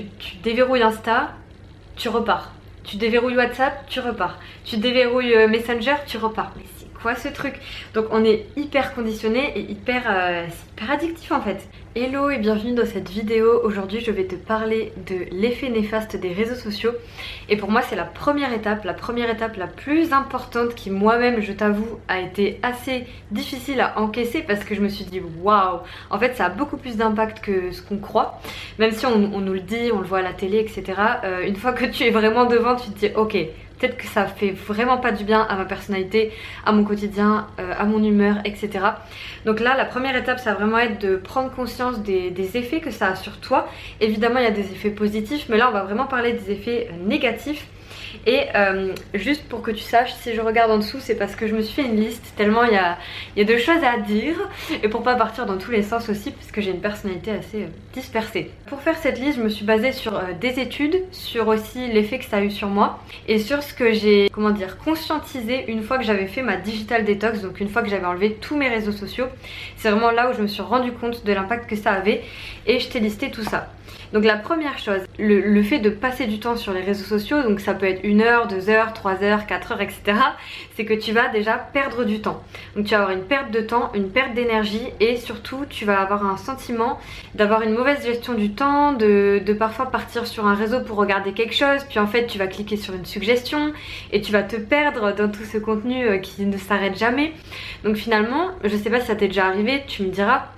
tu, déverrouilles Insta, tu repars. Tu déverrouilles WhatsApp, tu repars. Tu déverrouilles euh, Messenger, tu repars. Mais c'est quoi ce truc? Donc on est hyper conditionné et hyper, euh, hyper addictif en fait. Hello et bienvenue dans cette vidéo. Aujourd'hui je vais te parler de l'effet néfaste des réseaux sociaux. Et pour moi c'est la première étape, la première étape la plus importante qui moi-même je t'avoue a été assez difficile à encaisser parce que je me suis dit waouh En fait ça a beaucoup plus d'impact que ce qu'on croit. Même si on, nous le dit, on le voit à la télé etc. Euh, une fois que tu es vraiment devant tu te dis ok peut-être que ça fait vraiment pas du bien à ma personnalité, à mon quotidien, euh, à mon humeur, etc. Donc là, la première étape, ça va vraiment être de prendre conscience des, des, effets que ça a sur toi. Évidemment, il y a des effets positifs, mais là, on va vraiment parler des effets négatifs. Et euh, juste pour que tu saches, si je regarde en dessous, c'est parce que je me suis fait une liste tellement il y a, y de choses à dire et pour pas partir dans tous les sens aussi, puisque j'ai une personnalité assez euh, dispersée. Pour faire cette liste, je me suis basée sur euh, des études, sur aussi l'effet que ça a eu sur moi et sur ce que j'ai, comment dire, conscientisé une fois que j'avais fait ma digital detox, donc une fois que j'avais enlevé tous mes réseaux sociaux. C'est vraiment là où je me suis rendu compte de l'impact que ça avait et je t'ai listé tout ça. Donc la première chose, le, fait de passer du temps sur les réseaux sociaux, donc ça peut être une heure, deux heures, trois heures, quatre heures, etc. C'est que tu vas déjà perdre du temps. Donc tu vas avoir une perte de temps, une perte d'énergie et surtout tu vas avoir un sentiment d'avoir une mauvaise gestion du temps, de, parfois partir sur un réseau pour regarder quelque chose, puis en fait tu vas cliquer sur une suggestion et tu vas te perdre dans tout ce contenu euh, qui ne s'arrête jamais. Donc finalement, je sais pas si ça t'est déjà arrivé, tu me diras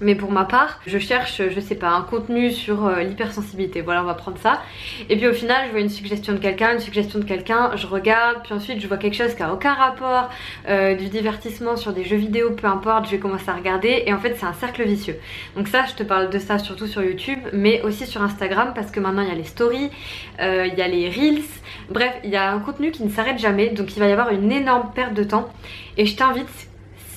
mais pour ma part, je cherche, je sais pas, un contenu sur euh, l'hypersensibilité. Voilà, on va prendre ça. Et puis au final, je vois une suggestion de quelqu'un, une suggestion de quelqu'un, je regarde, puis ensuite je vois quelque chose qui a aucun rapport, euh, du divertissement sur des jeux vidéo, peu importe, je vais commencer à regarder. Et en fait, c'est un cercle vicieux. Donc ça, je te parle de ça surtout sur YouTube, mais aussi sur Instagram, parce que maintenant il y a les stories, euh, il y a les reels. Bref, il y a un contenu qui ne s'arrête jamais, donc il va y avoir une énorme perte de temps. Et je t'invite,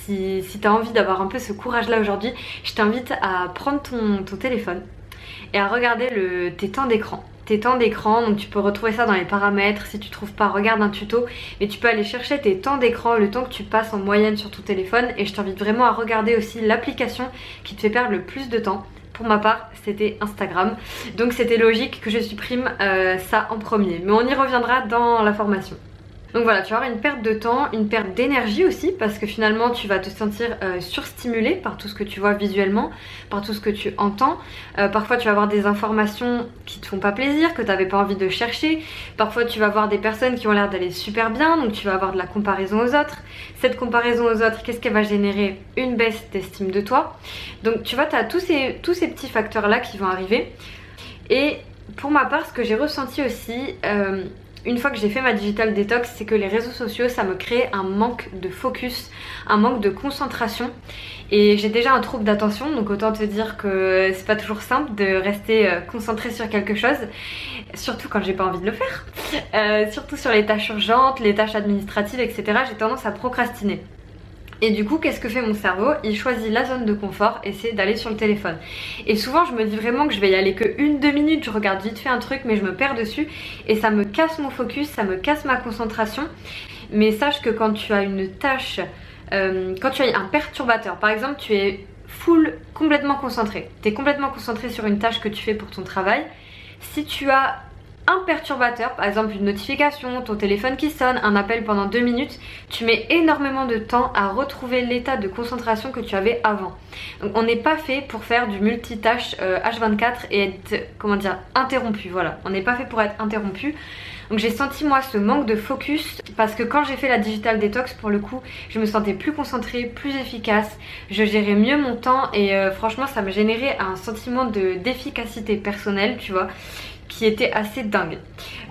si, si tu as envie d'avoir un peu ce courage là aujourd'hui, je t'invite à prendre ton, téléphone et à regarder le, tes temps d'écran. Tes temps d'écran, donc tu peux retrouver ça dans les paramètres, si tu trouves pas regarde un tuto, et tu peux aller chercher tes temps d'écran, le temps que tu passes en moyenne sur ton téléphone. Et je t'invite vraiment à regarder aussi l'application qui te fait perdre le plus de temps. Pour ma part, c'était Instagram, donc c'était logique que je supprime euh, ça en premier, mais on y reviendra dans la formation. Donc voilà, tu vas avoir une perte de temps, une perte d'énergie aussi parce que finalement tu vas te sentir euh, surstimulé par tout ce que tu vois visuellement, par tout ce que tu entends. Euh, parfois tu vas avoir des informations qui te font pas plaisir, que tu n'avais pas envie de chercher. Parfois tu vas voir des personnes qui ont l'air d'aller super bien, donc tu vas avoir de la comparaison aux autres. Cette comparaison aux autres, qu'est-ce qu'elle va générer? Une baisse d'estime de toi. Donc tu vois, tu as tous ces, petits facteurs là qui vont arriver. Et pour ma part, ce que j'ai ressenti aussi, euh, une fois que j'ai fait ma digital detox, c'est que les réseaux sociaux, ça me crée un manque de focus, un manque de concentration. Et j'ai déjà un trouble d'attention, donc autant te dire que c'est pas toujours simple de rester euh, concentré sur quelque chose, surtout quand j'ai pas envie de le faire. Euh, surtout sur les tâches urgentes, les tâches administratives, etc. J'ai tendance à procrastiner. Et du coup, qu'est-ce que fait mon cerveau? Il choisit la zone de confort et c'est d'aller sur le téléphone. Et souvent, je me dis vraiment que je vais y aller que une, deux minutes, je regarde vite fait un truc, mais je me perds dessus et ça me casse mon focus, ça me casse ma concentration. Mais sache que quand tu as une tâche, euh, quand tu as un perturbateur, par exemple, tu es full, complètement concentré, tu es complètement concentré sur une tâche que tu fais pour ton travail. Si tu as un perturbateur, par exemple une notification, ton téléphone qui sonne, un appel pendant deux minutes, tu mets énormément de temps à retrouver l'état de concentration que tu avais avant. On n'est pas fait pour faire du multitâche H24 euh, et être, comment dire, interrompu, voilà. On n'est pas fait pour être interrompu. Donc j'ai senti moi ce manque de focus parce que quand j'ai fait la digital detox pour le coup je me sentais plus concentrée, plus efficace, je gérais mieux mon temps et euh, franchement ça me générait un sentiment d'efficacité personnelle tu vois qui était assez dingue.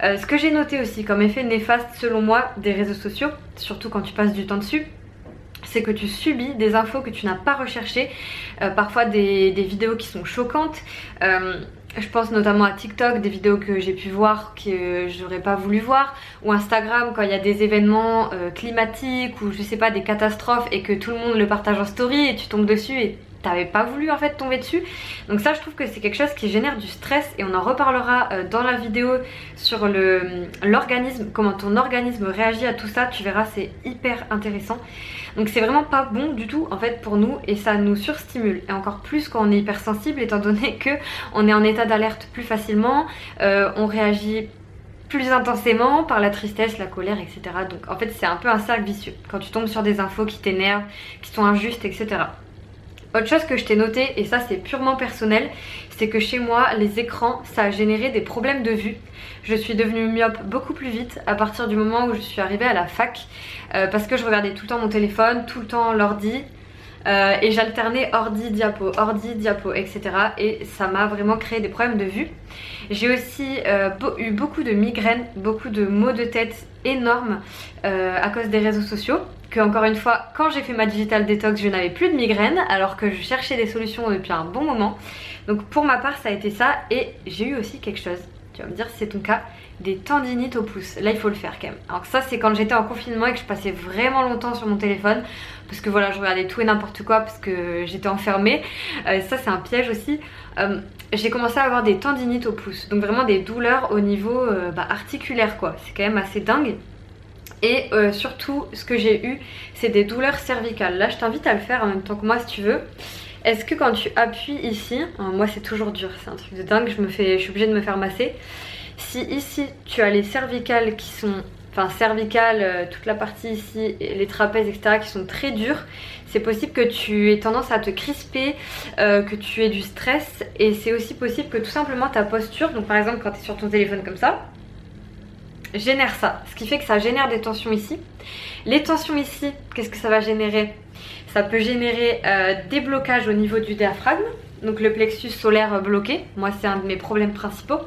Euh, ce que j'ai noté aussi comme effet néfaste selon moi des réseaux sociaux, surtout quand tu passes du temps dessus, c'est que tu subis des infos que tu n'as pas recherchées, euh, parfois des, vidéos qui sont choquantes. Euh, je pense notamment à TikTok, des vidéos que j'ai pu voir que j'aurais pas voulu voir, ou Instagram quand il y a des événements climatiques ou je sais pas des catastrophes et que tout le monde le partage en story et tu tombes dessus et t'avais pas voulu en fait tomber dessus. Donc ça je trouve que c'est quelque chose qui génère du stress et on en reparlera euh, dans la vidéo sur l'organisme, comment ton organisme réagit à tout ça, tu verras c'est hyper intéressant. Donc c'est vraiment pas bon du tout en fait pour nous et ça nous surstimule. Et encore plus quand on est hypersensible étant donné que on est en état d'alerte plus facilement, euh, on réagit plus intensément par la tristesse, la colère, etc. Donc en fait c'est un peu un cercle vicieux. Quand tu tombes sur des infos qui t'énervent, qui sont injustes, etc. Autre chose que je t'ai noté, et ça c'est purement personnel, c'est que chez moi, les écrans, ça a généré des problèmes de vue. Je suis devenue myope beaucoup plus vite à partir du moment où je suis arrivée à la fac, euh, parce que je regardais tout le temps mon téléphone, tout le temps l'ordi, euh, et j'alternais ordi, diapo, ordi, diapo, etc. Et ça m'a vraiment créé des problèmes de vue. J'ai aussi euh, eu beaucoup de migraines, beaucoup de maux de tête énormes à cause des réseaux sociaux que encore une fois quand j'ai fait ma digital detox je n'avais plus de migraine alors que je cherchais des solutions depuis un bon moment. Donc pour ma part ça a été ça et j'ai eu aussi quelque chose. Tu vas me dire si c'est ton cas des tendinites au pouce. Là il faut le faire quand même. Alors ça c'est quand j'étais en confinement et que je passais vraiment longtemps sur mon téléphone parce que voilà je regardais tout et n'importe quoi parce que j'étais enfermée. Euh, ça c'est un piège aussi. Euh, j'ai commencé à avoir des tendinites au pouce. Donc vraiment des douleurs au niveau euh, bah, articulaire quoi. C'est quand même assez dingue et euh, surtout, ce que j'ai eu, c'est des douleurs cervicales. Là, je t'invite à le faire en même temps que moi si tu veux. Est-ce que quand tu appuies ici, hein, moi c'est toujours dur, c'est un truc de dingue, je, me fais, je suis obligée de me faire masser. Si ici tu as les cervicales qui sont, enfin cervicales, euh, toute la partie ici, les trapèzes, etc. qui sont très durs, c'est possible que tu aies tendance à te crisper, euh, que tu aies du stress et c'est aussi possible que tout simplement ta posture, donc par exemple quand tu es sur ton téléphone comme ça, génère ça. Ce qui fait que ça génère des tensions ici. Les tensions ici, qu'est-ce que ça va générer? Ça peut générer euh, des blocages au niveau du diaphragme, donc le plexus solaire bloqué. Moi, c'est un de mes problèmes principaux.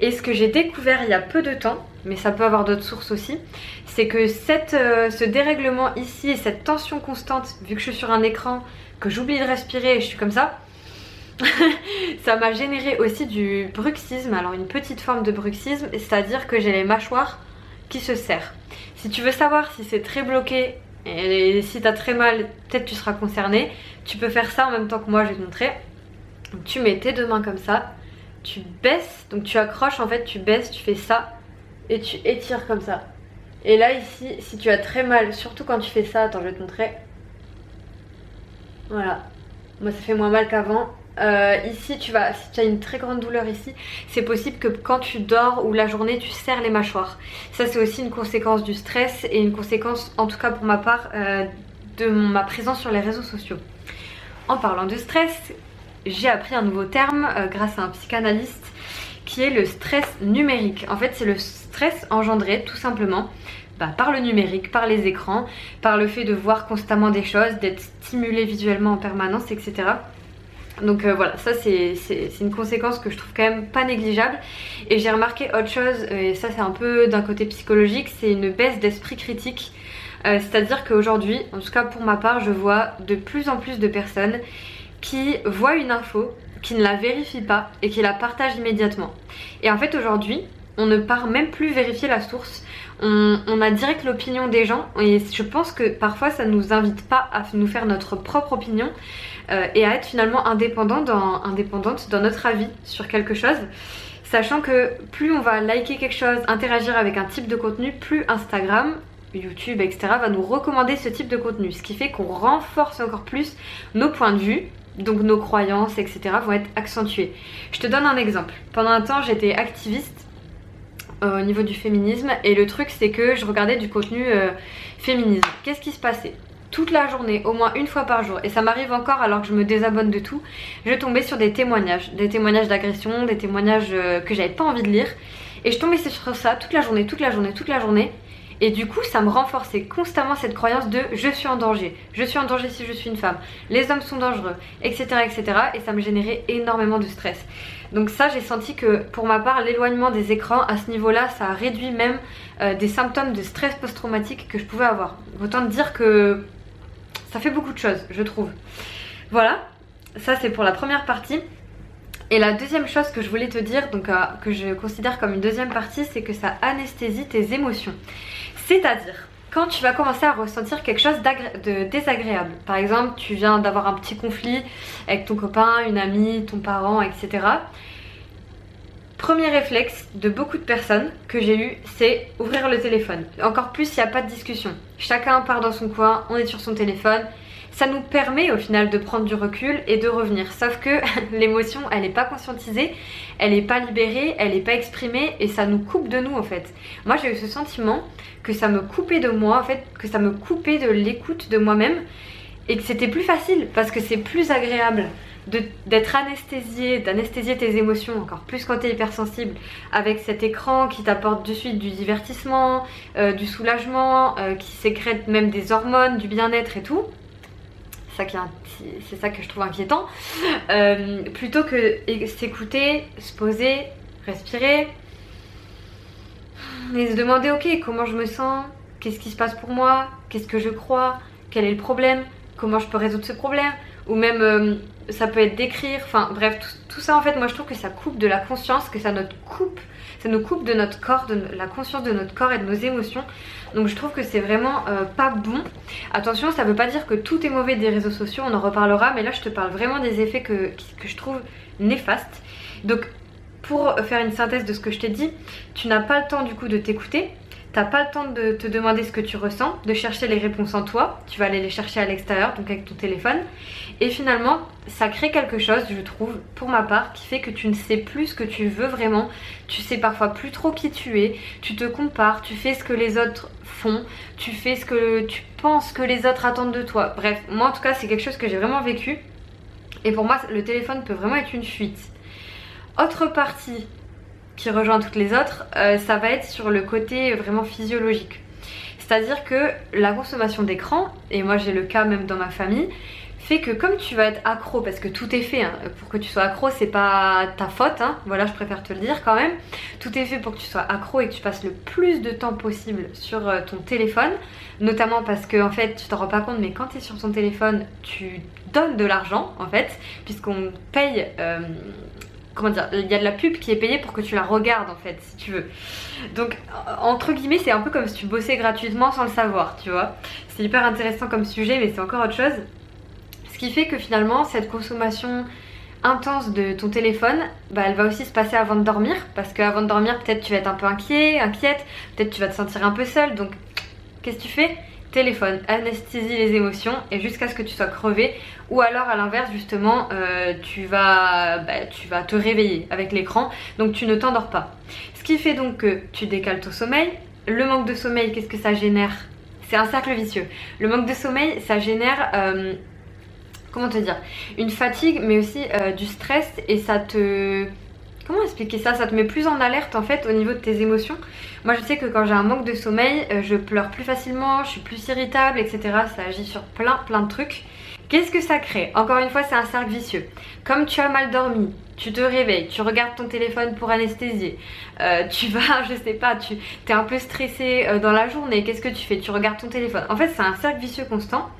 Et ce que j'ai découvert il y a peu de temps, mais ça peut avoir d'autres sources aussi, c'est que euh, ce dérèglement ici et cette tension constante, vu que je suis sur un écran, que j'oublie de respirer et je suis comme ça, ça m'a généré aussi du bruxisme, alors une petite forme de bruxisme, c'est-à-dire que j'ai les mâchoires qui se serrent. Si tu veux savoir si c'est très bloqué et si t'as très mal, peut-être tu seras concerné, tu peux faire ça en même temps que moi, je vais te montrer. tu mets tes deux mains comme ça, tu baisses, donc tu accroches en fait, tu baisses, tu fais ça et tu étires comme ça. Et là ici, si tu as très mal, surtout quand tu fais ça, attends je vais te montrer. Voilà, moi ça fait moins mal qu'avant euh, ici, tu vas, si tu as une très grande douleur ici, c'est possible que quand tu dors ou la journée, tu serres les mâchoires. Ça, c'est aussi une conséquence du stress et une conséquence, en tout cas pour ma part, euh, de ma présence sur les réseaux sociaux. En parlant de stress, j'ai appris un nouveau terme euh, grâce à un psychanalyste qui est le stress numérique. En fait, c'est le stress engendré tout simplement bah, par le numérique, par les écrans, par le fait de voir constamment des choses, d'être stimulé visuellement en permanence, etc. Donc euh, voilà, ça c'est une conséquence que je trouve quand même pas négligeable. Et j'ai remarqué autre chose, et ça c'est un peu d'un côté psychologique, c'est une baisse d'esprit critique. Euh, c'est-à-dire qu'aujourd'hui, en tout cas pour ma part, je vois de plus en plus de personnes qui voient une info, qui ne la vérifient pas et qui la partagent immédiatement. Et en fait aujourd'hui, on ne part même plus vérifier la source. On, a direct l'opinion des gens et je pense que parfois ça ne nous invite pas à nous faire notre propre opinion euh, et à être finalement indépendant dans, indépendante dans notre avis sur quelque chose. Sachant que plus on va liker quelque chose, interagir avec un type de contenu, plus Instagram, YouTube, etc. va nous recommander ce type de contenu. Ce qui fait qu'on renforce encore plus nos points de vue, donc nos croyances, etc. vont être accentuées. Je te donne un exemple. Pendant un temps, j'étais activiste euh, au niveau du féminisme. Et le truc c'est que je regardais du contenu euh, féminisme. Qu'est-ce qui se passait? Toute la journée, au moins une fois par jour, et ça m'arrive encore alors que je me désabonne de tout, je tombais sur des témoignages, des témoignages d'agression, des témoignages euh, que j'avais pas envie de lire, et je tombais sur ça toute la journée, toute la journée, toute la journée, et du coup ça me renforçait constamment cette croyance de je suis en danger, je suis en danger si je suis une femme, les hommes sont dangereux, etc. etc. et ça me générait énormément de stress. Donc ça j'ai senti que pour ma part l'éloignement des écrans à ce niveau là ça a réduit même euh, des symptômes de stress post-traumatique que je pouvais avoir. Autant dire que ça fait beaucoup de choses, je trouve. Voilà, ça c'est pour la première partie. Et la deuxième chose que je voulais te dire, donc euh, que je considère comme une deuxième partie, c'est que ça anesthésie tes émotions. C'est-à-dire, quand tu vas commencer à ressentir quelque chose de désagréable, par exemple, tu viens d'avoir un petit conflit avec ton copain, une amie, ton parent, etc Premier réflexe de beaucoup de personnes que j'ai eu, c'est ouvrir le téléphone. Encore plus s'il n'y a pas de discussion. Chacun part dans son coin, on est sur son téléphone. Ça nous permet au final de prendre du recul et de revenir. Sauf que l'émotion, elle n'est pas conscientisée, elle n'est pas libérée, elle n'est pas exprimée et ça nous coupe de nous en fait. Moi j'ai eu ce sentiment que ça me coupait de moi, en fait, que ça me coupait de l'écoute de moi-même et que c'était plus facile parce que c'est plus agréable d'être anesthésié, d'anesthésier tes émotions, encore plus quand tu es hypersensible, avec cet écran qui t'apporte de suite du divertissement, euh, du soulagement, euh, qui sécrète même des hormones, du bien-être et tout. C'est ça que je trouve inquiétant. Euh, plutôt que s'écouter, se poser, respirer, et se demander ok comment je me sens, qu'est-ce qui se passe pour moi, qu'est-ce que je crois, quel est le problème, comment je peux résoudre ce problème, ou même euh, ça peut être d'écrire, enfin bref, tout, ça en fait moi je trouve que ça coupe de la conscience, que ça nous coupe, ça nous coupe de notre corps, de la conscience de notre corps et de nos émotions. Donc je trouve que c'est vraiment euh, pas bon. Attention, ça veut pas dire que tout est mauvais des réseaux sociaux, on en reparlera, mais là je te parle vraiment des effets que je trouve néfastes. Donc pour faire une synthèse de ce que je t'ai dit, tu n'as pas le temps du coup de t'écouter, T'as pas le temps de te demander ce que tu ressens, de chercher les réponses en toi, tu vas aller les chercher à l'extérieur, donc avec ton téléphone. Et finalement, ça crée quelque chose, je trouve, pour ma part, qui fait que tu ne sais plus ce que tu veux vraiment, tu sais parfois plus trop qui tu es, tu te compares, tu fais ce que les autres font, tu fais ce que tu penses que les autres attendent de toi. Bref, moi en tout cas, c'est quelque chose que j'ai vraiment vécu. Et pour moi, le téléphone peut vraiment être une fuite. Autre partie qui rejoint toutes les autres, euh, ça va être sur le côté vraiment physiologique. C'est-à-dire que la consommation d'écran, et moi j'ai le cas même dans ma famille, fait que comme tu vas être accro, parce que tout est fait, hein, pour que tu sois accro, c'est pas ta faute, hein, voilà, je préfère te le dire quand même. Tout est fait pour que tu sois accro et que tu passes le plus de temps possible sur euh, ton téléphone, notamment parce que en fait, tu t'en rends pas compte, mais quand tu es sur ton téléphone, tu donnes de l'argent en fait, puisqu'on paye euh, comment dire, il y a de la pub qui est payée pour que tu la regardes en fait, si tu veux. Donc, entre guillemets, c'est un peu comme si tu bossais gratuitement sans le savoir, tu vois. C'est hyper intéressant comme sujet, mais c'est encore autre chose. Ce qui fait que finalement, cette consommation intense de ton téléphone, bah, elle va aussi se passer avant de dormir, parce qu'avant de dormir, peut-être tu vas être un peu inquiet, inquiète, peut-être tu vas te sentir un peu seule, donc qu'est-ce que tu fais? Téléphone, anesthésie les émotions et jusqu'à ce que tu sois crevé ou alors à l'inverse justement euh, tu, vas, bah, tu vas te réveiller avec l'écran donc tu ne t'endors pas. Ce qui fait donc que tu décales ton sommeil. Le manque de sommeil, qu'est-ce que ça génère? C'est un cercle vicieux. Le manque de sommeil, ça génère... Euh, comment te dire? Une fatigue mais aussi euh, du stress et ça te Comment expliquer ça? Ça te met plus en alerte en fait au niveau de tes émotions? Moi je sais que quand j'ai un manque de sommeil, euh, je pleure plus facilement, je suis plus irritable, etc. Ça agit sur plein plein de trucs. Qu'est-ce que ça crée? Encore une fois c'est un cercle vicieux. Comme tu as mal dormi, tu te réveilles, tu regardes ton téléphone pour anesthésier, euh, tu vas, je sais pas, tu es un peu stressé euh, dans la journée, qu'est-ce que tu fais? Tu regardes ton téléphone. En fait c'est un cercle vicieux constant.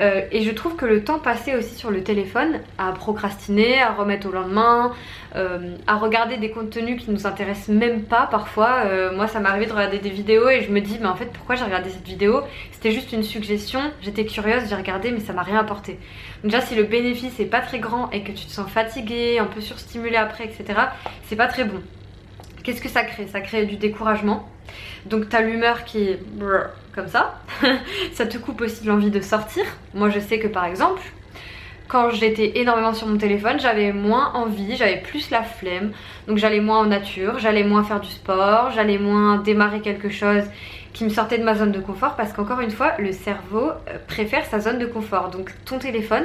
Euh, et je trouve que le temps passé aussi sur le téléphone, à procrastiner, à remettre au lendemain, euh, à regarder des contenus qui nous intéressent même pas parfois. Euh, moi ça m'est arrivé de regarder des vidéos et je me dis mais en fait pourquoi j'ai regardé cette vidéo? C'était juste une suggestion, j'étais curieuse, j'ai regardé mais ça m'a rien apporté. Donc déjà si le bénéfice est pas très grand et que tu te sens fatigué, un peu surstimulé après etc. c'est pas très bon. Qu'est-ce que ça crée? Ça crée du découragement. Donc t'as l'humeur qui est comme ça. ça te coupe aussi l'envie de sortir. Moi je sais que par exemple, quand j'étais énormément sur mon téléphone, j'avais moins envie, j'avais plus la flemme. Donc j'allais moins en nature, j'allais moins faire du sport, j'allais moins démarrer quelque chose qui me sortait de ma zone de confort parce qu'encore une fois, le cerveau euh, préfère sa zone de confort. Donc ton téléphone,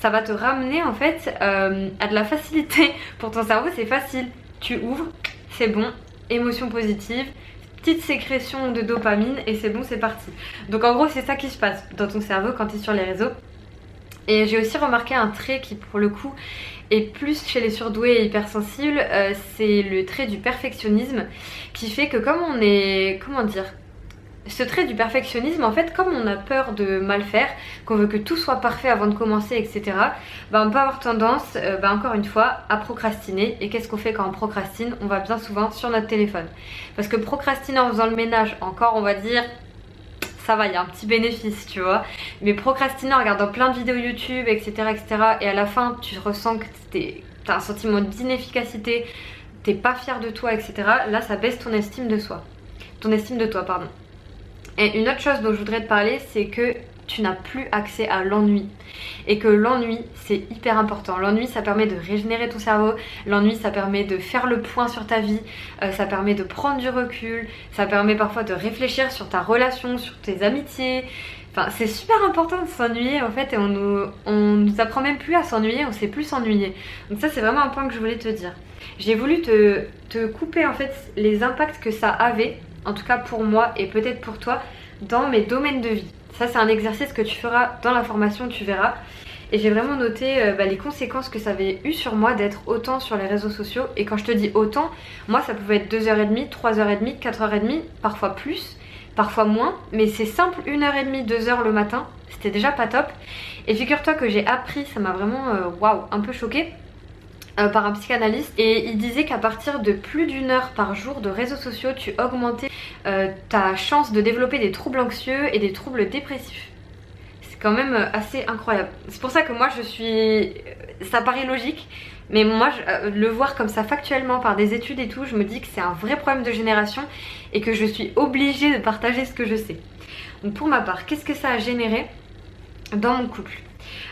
ça va te ramener en fait euh, à de la facilité. Pour ton cerveau, c'est facile. Tu ouvres, c'est bon, émotion positive, petite sécrétion de dopamine et c'est bon, c'est parti. Donc en gros, c'est ça qui se passe dans ton cerveau quand tu es sur les réseaux. Et j'ai aussi remarqué un trait qui pour le coup est plus chez les surdoués et hypersensibles, euh, c'est le trait du perfectionnisme qui fait que comme on est, comment dire, ce trait du perfectionnisme, en fait, comme on a peur de mal faire, qu'on veut que tout soit parfait avant de commencer, etc., bah, on peut avoir tendance, euh, bah, encore une fois, à procrastiner. Et qu'est-ce qu'on fait quand on procrastine? On va bien souvent sur notre téléphone. Parce que procrastiner en faisant le ménage, encore, on va dire, ça va, il y a un petit bénéfice, tu vois. Mais procrastiner en regardant plein de vidéos YouTube, etc., etc., et à la fin, tu ressens que t'as un sentiment d'inefficacité, t'es pas fier de toi, etc. Là, ça baisse ton estime de soi. Ton estime de toi, pardon. Et une autre chose dont je voudrais te parler, c'est que tu n'as plus accès à l'ennui. Et que l'ennui, c'est hyper important. L'ennui, ça permet de régénérer ton cerveau. L'ennui, ça permet de faire le point sur ta vie. Euh, ça permet de prendre du recul. Ça permet parfois de réfléchir sur ta relation, sur tes amitiés. Enfin, c'est super important de s'ennuyer en fait et on nous, on nous apprend même plus à s'ennuyer, on sait plus s'ennuyer. Donc ça c'est vraiment un point que je voulais te dire. J'ai voulu te, te couper en fait les impacts que ça avait, en tout cas pour moi et peut-être pour toi, dans mes domaines de vie. Ça c'est un exercice que tu feras dans la formation, tu verras. Et j'ai vraiment noté euh, bah, les conséquences que ça avait eu sur moi d'être autant sur les réseaux sociaux. Et quand je te dis autant, moi ça pouvait être 2h30, 3h30, 4h30, parfois plus, parfois moins. Mais c'est simple, 1h30, 2h le matin, c'était déjà pas top. Et figure-toi que j'ai appris, ça m'a vraiment, euh, waouh, un peu choqué. Euh, par un psychanalyste et il disait qu'à partir de plus d'une heure par jour de réseaux sociaux, tu augmentais ta chance de développer des troubles anxieux et des troubles dépressifs quand même euh, assez incroyable. C'est pour ça que moi je suis... Ça paraît logique, mais moi euh, le voir comme ça factuellement par des études et tout, je me dis que c'est un vrai problème de génération et que je suis obligée de partager ce que je sais. Donc pour ma part, qu'est-ce que ça a généré dans mon couple?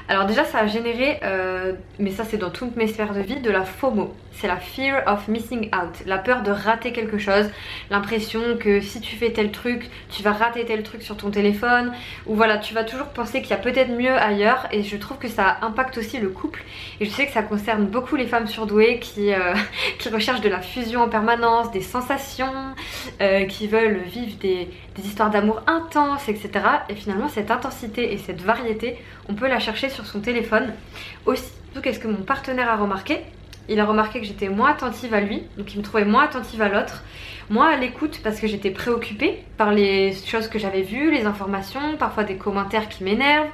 Alors déjà ça a généré, euh, mais ça c'est dans toutes mes sphères de vie, de la FOMO. C'est la fear of missing out, la peur de rater quelque chose, l'impression que si tu fais tel truc, tu vas rater tel truc sur ton téléphone, ou voilà, tu vas toujours penser qu'il y a peut-être mieux ailleurs, et je trouve que ça impacte aussi le couple, et je sais que ça concerne beaucoup les femmes surdouées qui, euh, recherchent de la fusion en permanence, des sensations, euh, qui veulent vivre des, des histoires d'amour intenses, etc. Et finalement cette intensité et cette variété, on peut la chercher sur son téléphone. Aussi, qu'est-ce que mon partenaire a remarqué? Il a remarqué que j'étais moins attentive à lui, donc il me trouvait moins attentive à l'autre, moins à l'écoute parce que j'étais préoccupée par les choses que j'avais vues, les informations, parfois des commentaires qui m'énervent,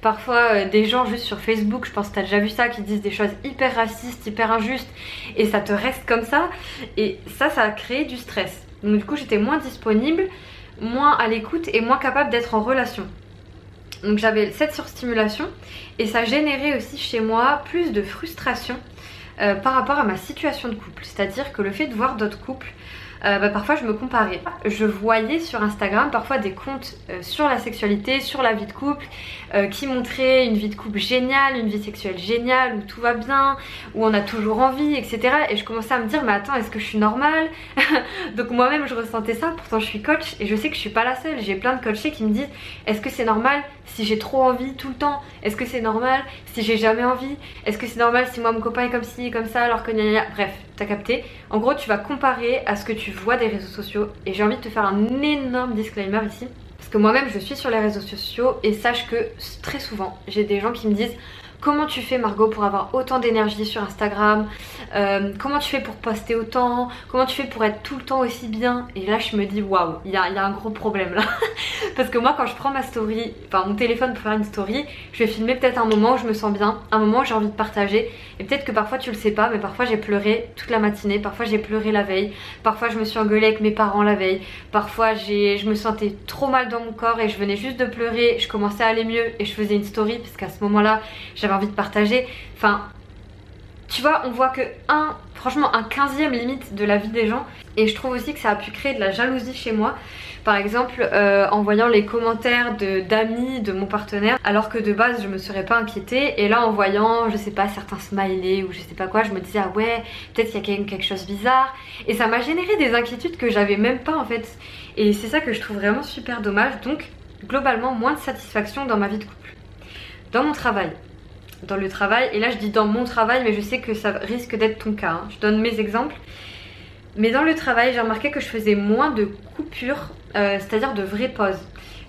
parfois euh, des gens juste sur Facebook, je pense que tu as déjà vu ça, qui disent des choses hyper racistes, hyper injustes, et ça te reste comme ça, et ça, ça a créé du stress. Donc du coup j'étais moins disponible, moins à l'écoute et moins capable d'être en relation. Donc j'avais cette surstimulation et ça générait aussi chez moi plus de frustration euh, par rapport à ma situation de couple. C'est-à-dire que le fait de voir d'autres couples euh, bah, parfois je me comparais. Je voyais sur Instagram parfois des comptes euh, sur la sexualité, sur la vie de couple, euh, qui montraient une vie de couple géniale, une vie sexuelle géniale, où tout va bien, où on a toujours envie, etc. Et je commençais à me dire, mais attends, est-ce que je suis normale Donc moi-même je ressentais ça, pourtant je suis coach et je sais que je suis pas la seule. J'ai plein de coachés qui me disent, est-ce que c'est normal si j'ai trop envie tout le temps? Est-ce que c'est normal si j'ai jamais envie? Est-ce que c'est normal si moi mon copain est comme ci, comme ça, alors que Bref, t'as capté. En gros, tu vas comparer à ce que tu vois des réseaux sociaux. Et j'ai envie de te faire un énorme disclaimer ici. Parce que moi-même je suis sur les réseaux sociaux. Et sache que très souvent j'ai des gens qui me disent Comment tu fais Margot pour avoir autant d'énergie sur Instagram euh, Comment tu fais pour poster autant Comment tu fais pour être tout le temps aussi bien Et là je me dis waouh, il y a, un gros problème là. Parce que moi quand je prends ma story, enfin mon téléphone pour faire une story, je vais filmer peut-être un moment où je me sens bien, un moment où j'ai envie de partager. Et peut-être que parfois tu le sais pas, mais parfois j'ai pleuré toute la matinée, parfois j'ai pleuré la veille, parfois je me suis engueulée avec mes parents la veille, parfois je me sentais trop mal dans mon corps et je venais juste de pleurer, je commençais à aller mieux et je faisais une story parce qu'à ce moment-là envie de partager. Enfin, tu vois, on voit que un, franchement, un quinzième limite de la vie des gens. Et je trouve aussi que ça a pu créer de la jalousie chez moi. Par exemple, euh, en voyant les commentaires d'amis de, mon partenaire, alors que de base je me serais pas inquiétée. Et là, en voyant, je sais pas, certains smileys ou je sais pas quoi, je me disais, ah ouais, peut-être qu'il y a quelque chose bizarre. Et ça m'a généré des inquiétudes que j'avais même pas en fait. Et c'est ça que je trouve vraiment super dommage. Donc, globalement, moins de satisfaction dans ma vie de couple. Dans mon travail, dans le travail. Et là, je dis dans mon travail, mais je sais que ça risque d'être ton cas. Hein. Je donne mes exemples. Mais dans le travail, j'ai remarqué que je faisais moins de coupures, euh, c'est-à-dire de vraies pauses.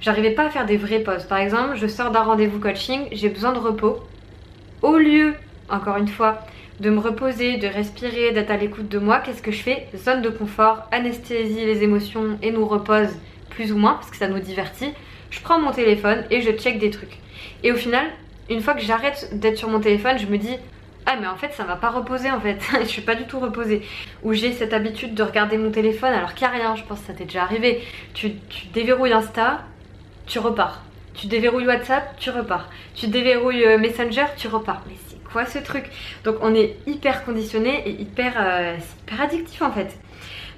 J'arrivais pas à faire des vraies pauses. Par exemple, je sors d'un rendez-vous coaching, j'ai besoin de repos. Au lieu, encore une fois, de me reposer, de respirer, d'être à l'écoute de moi, qu'est-ce que je fais? Zone de confort, anesthésie les émotions et nous repose plus ou moins parce que ça nous divertit. Je prends mon téléphone et je check des trucs. Et au final, une fois que j'arrête d'être sur mon téléphone, je me dis ah mais en fait ça va pas reposer en fait, je suis pas du tout reposée. Ou j'ai cette habitude de regarder mon téléphone alors qu'il a rien, je pense que ça t'est déjà arrivé. Tu, déverrouilles Insta, tu repars. Tu déverrouilles WhatsApp, tu repars. Tu déverrouilles euh, Messenger, tu repars. Mais c'est quoi ce truc? Donc on est hyper conditionné et hyper, euh, hyper addictif en fait.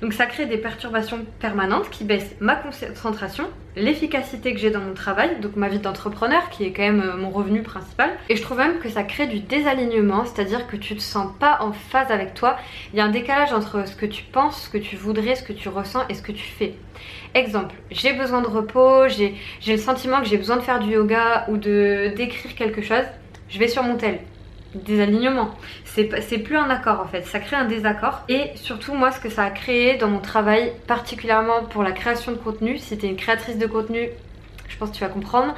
Donc ça crée des perturbations permanentes qui baissent ma concentration, l'efficacité que j'ai dans mon travail, donc ma vie d'entrepreneur qui est quand même euh, mon revenu principal. Et je trouve même que ça crée du désalignement, c'est-à-dire que tu te sens pas en phase avec toi. Il y a un décalage entre ce que tu penses, ce que tu voudrais, ce que tu ressens et ce que tu fais. Exemple, j'ai besoin de repos, j'ai le sentiment que j'ai besoin de faire du yoga ou d'écrire quelque chose, je vais sur mon tel désalignement. C'est plus un accord en fait, ça crée un désaccord. Et surtout moi ce que ça a créé dans mon travail, particulièrement pour la création de contenu, si t'es une créatrice de contenu, je pense que tu vas comprendre,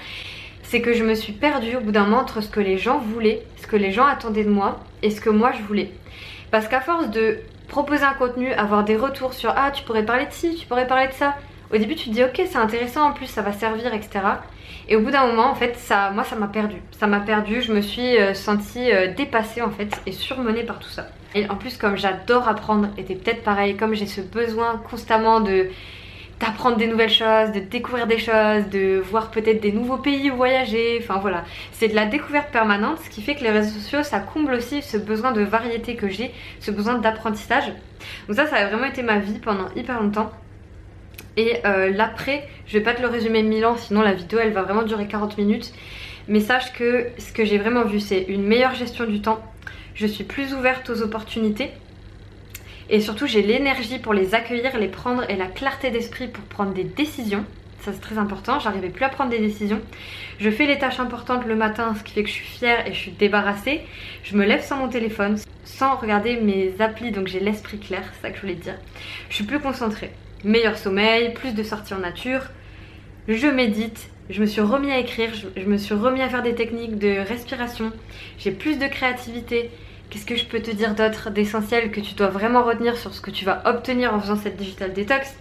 c'est que je me suis perdue au bout d'un moment entre ce que les gens voulaient, ce que les gens attendaient de moi et ce que moi je voulais. Parce qu'à force de proposer un contenu, avoir des retours sur ah tu pourrais parler de ci, tu pourrais parler de ça, au début tu te dis ok c'est intéressant en plus ça va servir etc. Et au bout d'un moment, en fait, ça, moi, ça m'a perdu. Ça m'a perdu. Je me suis euh, sentie euh, dépassée, en fait, et surmenée par tout ça. Et en plus, comme j'adore apprendre, et t'es peut-être pareil, comme j'ai ce besoin constamment de d'apprendre des nouvelles choses, de découvrir des choses, de voir peut-être des nouveaux pays où voyager, enfin voilà. C'est de la découverte permanente, ce qui fait que les réseaux sociaux, ça comble aussi ce besoin de variété que j'ai, ce besoin d'apprentissage. Donc ça, ça a vraiment été ma vie pendant hyper longtemps. Et euh, l'après, je vais pas te le résumer mille ans, sinon la vidéo elle va vraiment durer 40 minutes. Mais sache que ce que j'ai vraiment vu, c'est une meilleure gestion du temps. Je suis plus ouverte aux opportunités. Et surtout, j'ai l'énergie pour les accueillir, les prendre et la clarté d'esprit pour prendre des décisions. Ça c'est très important, j'arrivais plus à prendre des décisions. Je fais les tâches importantes le matin, ce qui fait que je suis fière et je suis débarrassée. Je me lève sans mon téléphone, sans regarder mes applis, donc j'ai l'esprit clair, c'est ça que je voulais dire. Je suis plus concentrée meilleur sommeil, plus de sorties en nature. Je médite, je me suis remis à écrire, je, me suis remis à faire des techniques de respiration. J'ai plus de créativité. Qu'est-ce que je peux te dire d'autre d'essentiel que tu dois vraiment retenir sur ce que tu vas obtenir en faisant cette digital detox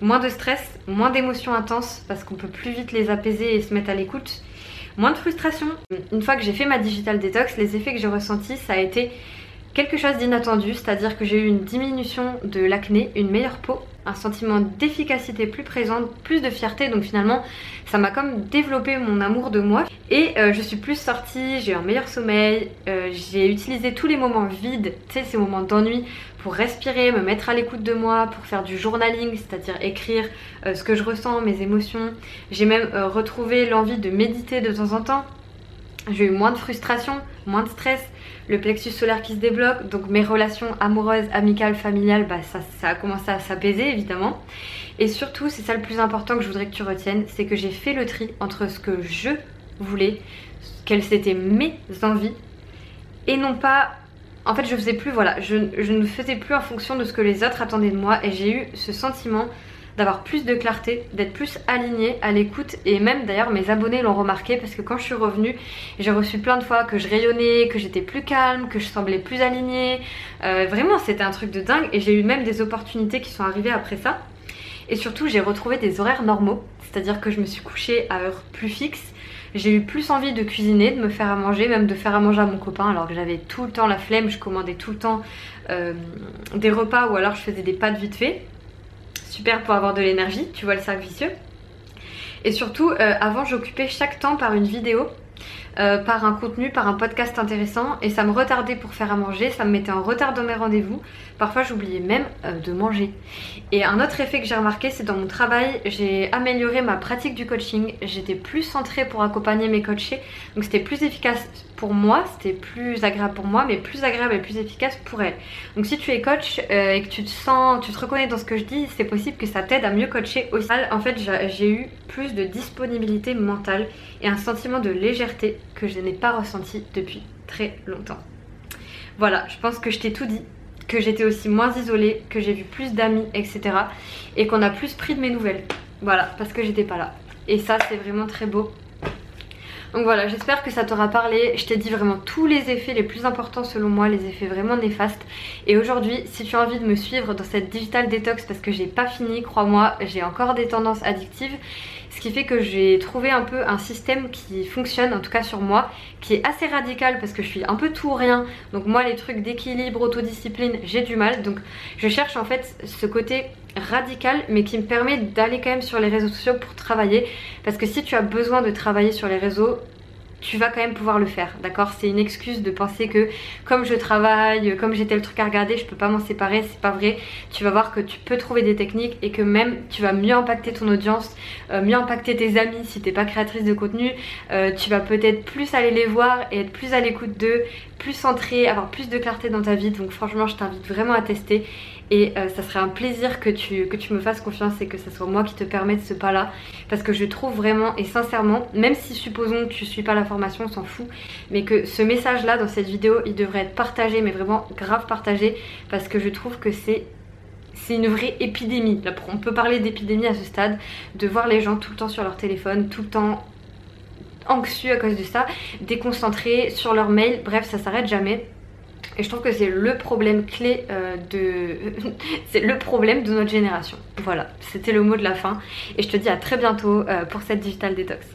Moins de stress, moins d'émotions intenses parce qu'on peut plus vite les apaiser et se mettre à l'écoute. Moins de frustration. Une fois que j'ai fait ma digital detox, les effets que j'ai ressentis, ça a été quelque chose d'inattendu, c'est-à-dire que j'ai eu une diminution de l'acné, une meilleure peau, un sentiment d'efficacité plus présent, plus de fierté. Donc finalement, ça m'a comme développé mon amour de moi. Et euh, je suis plus sortie, j'ai eu un meilleur sommeil, euh, j'ai utilisé tous les moments vides, tu sais, ces moments d'ennui pour respirer, me mettre à l'écoute de moi, pour faire du journaling, c'est-à-dire écrire euh, ce que je ressens, mes émotions. J'ai même retrouvé l'envie de méditer de temps en temps. J'ai eu moins de frustration, moins de stress, le plexus solaire qui se débloque, donc mes relations amoureuses, amicales, familiales, bah ça, ça a commencé à s'apaiser évidemment. Et surtout, c'est ça le plus important que je voudrais que tu retiennes, c'est que j'ai fait le tri entre ce que je voulais, quelles étaient mes envies, et non pas... En fait, je faisais plus, voilà, je, je ne faisais plus en fonction de ce que les autres attendaient de moi, et j'ai eu ce sentiment d'avoir plus de clarté, d'être plus alignée à l'écoute et même d'ailleurs mes abonnés l'ont remarqué parce que quand je suis revenue j'ai reçu plein de fois que je rayonnais, que j'étais plus calme, que je semblais plus alignée. Euh, vraiment c'était un truc de dingue et j'ai eu même des opportunités qui sont arrivées après ça. Et surtout j'ai retrouvé des horaires normaux, c'est-à-dire que je me suis couchée à heure plus fixe. J'ai eu plus envie de cuisiner, de me faire à manger, même de faire à manger à mon copain alors que j'avais tout le temps la flemme, je commandais tout le temps euh, des repas ou alors je faisais des pâtes vite fait super pour avoir de l'énergie, tu vois le cercle vicieux. Et surtout, euh, avant j'occupais chaque temps par une vidéo euh, par un contenu, par un podcast intéressant et ça me retardait pour faire à manger, ça me mettait en retard dans mes rendez-vous. Parfois j'oubliais même euh, de manger. Et un autre effet que j'ai remarqué c'est dans mon travail, j'ai amélioré ma pratique du coaching, j'étais plus centrée pour accompagner mes coachés, donc c'était plus efficace pour moi, c'était plus agréable pour moi, mais plus agréable et plus efficace pour elle. Donc si tu es coach euh, et que tu te sens, tu te reconnais dans ce que je dis, c'est possible que ça t'aide à mieux coacher aussi. En fait, j'ai eu plus de disponibilité mentale et un sentiment de légèreté que je n'ai pas ressenti depuis très longtemps. Voilà, je pense que je t'ai tout dit, que j'étais aussi moins isolée, que j'ai vu plus d'amis, etc. Et qu'on a plus pris de mes nouvelles. Voilà, parce que j'étais pas là. Et ça, c'est vraiment très beau donc voilà, j'espère que ça t'aura parlé. Je t'ai dit vraiment tous les effets les plus importants selon moi, les effets vraiment néfastes. Et aujourd'hui, si tu as envie de me suivre dans cette digital detox parce que j'ai pas fini, crois-moi, j'ai encore des tendances addictives. Ce qui fait que j'ai trouvé un peu un système qui fonctionne, en tout cas sur moi, qui est assez radical parce que je suis un peu tout ou rien. Donc moi les trucs d'équilibre, autodiscipline, j'ai du mal. Donc je cherche en fait ce côté radical mais qui me permet d'aller quand même sur les réseaux sociaux pour travailler. Parce que si tu as besoin de travailler sur les réseaux, tu vas quand même pouvoir le faire, d'accord? C'est une excuse de penser que comme je travaille, comme j'ai tel truc à regarder, je peux pas m'en séparer, c'est pas vrai. Tu vas voir que tu peux trouver des techniques et que même tu vas mieux impacter ton audience, euh, mieux impacter tes amis si t'es pas créatrice de contenu. Euh, tu vas peut-être plus aller les voir et être plus à l'écoute d'eux, plus centré, avoir plus de clarté dans ta vie. Donc franchement, je t'invite vraiment à tester et euh, ça serait un plaisir que tu, me fasses confiance et que ce soit moi qui te permette ce pas là parce que je trouve vraiment et sincèrement même si supposons que tu suis pas la formation on s'en fout mais que ce message là dans cette vidéo il devrait être partagé mais vraiment grave partagé parce que je trouve que c'est c'est une vraie épidémie. on peut parler d'épidémie à ce stade, de voir les gens tout le temps sur leur téléphone, tout le temps anxieux à cause de ça, déconcentrés sur leur mail, bref ça s'arrête jamais. Et je trouve que c'est le problème clé euh, de... c'est le problème de notre génération. Voilà, c'était le mot de la fin. Et je te dis à très bientôt euh, pour cette Digital Detox.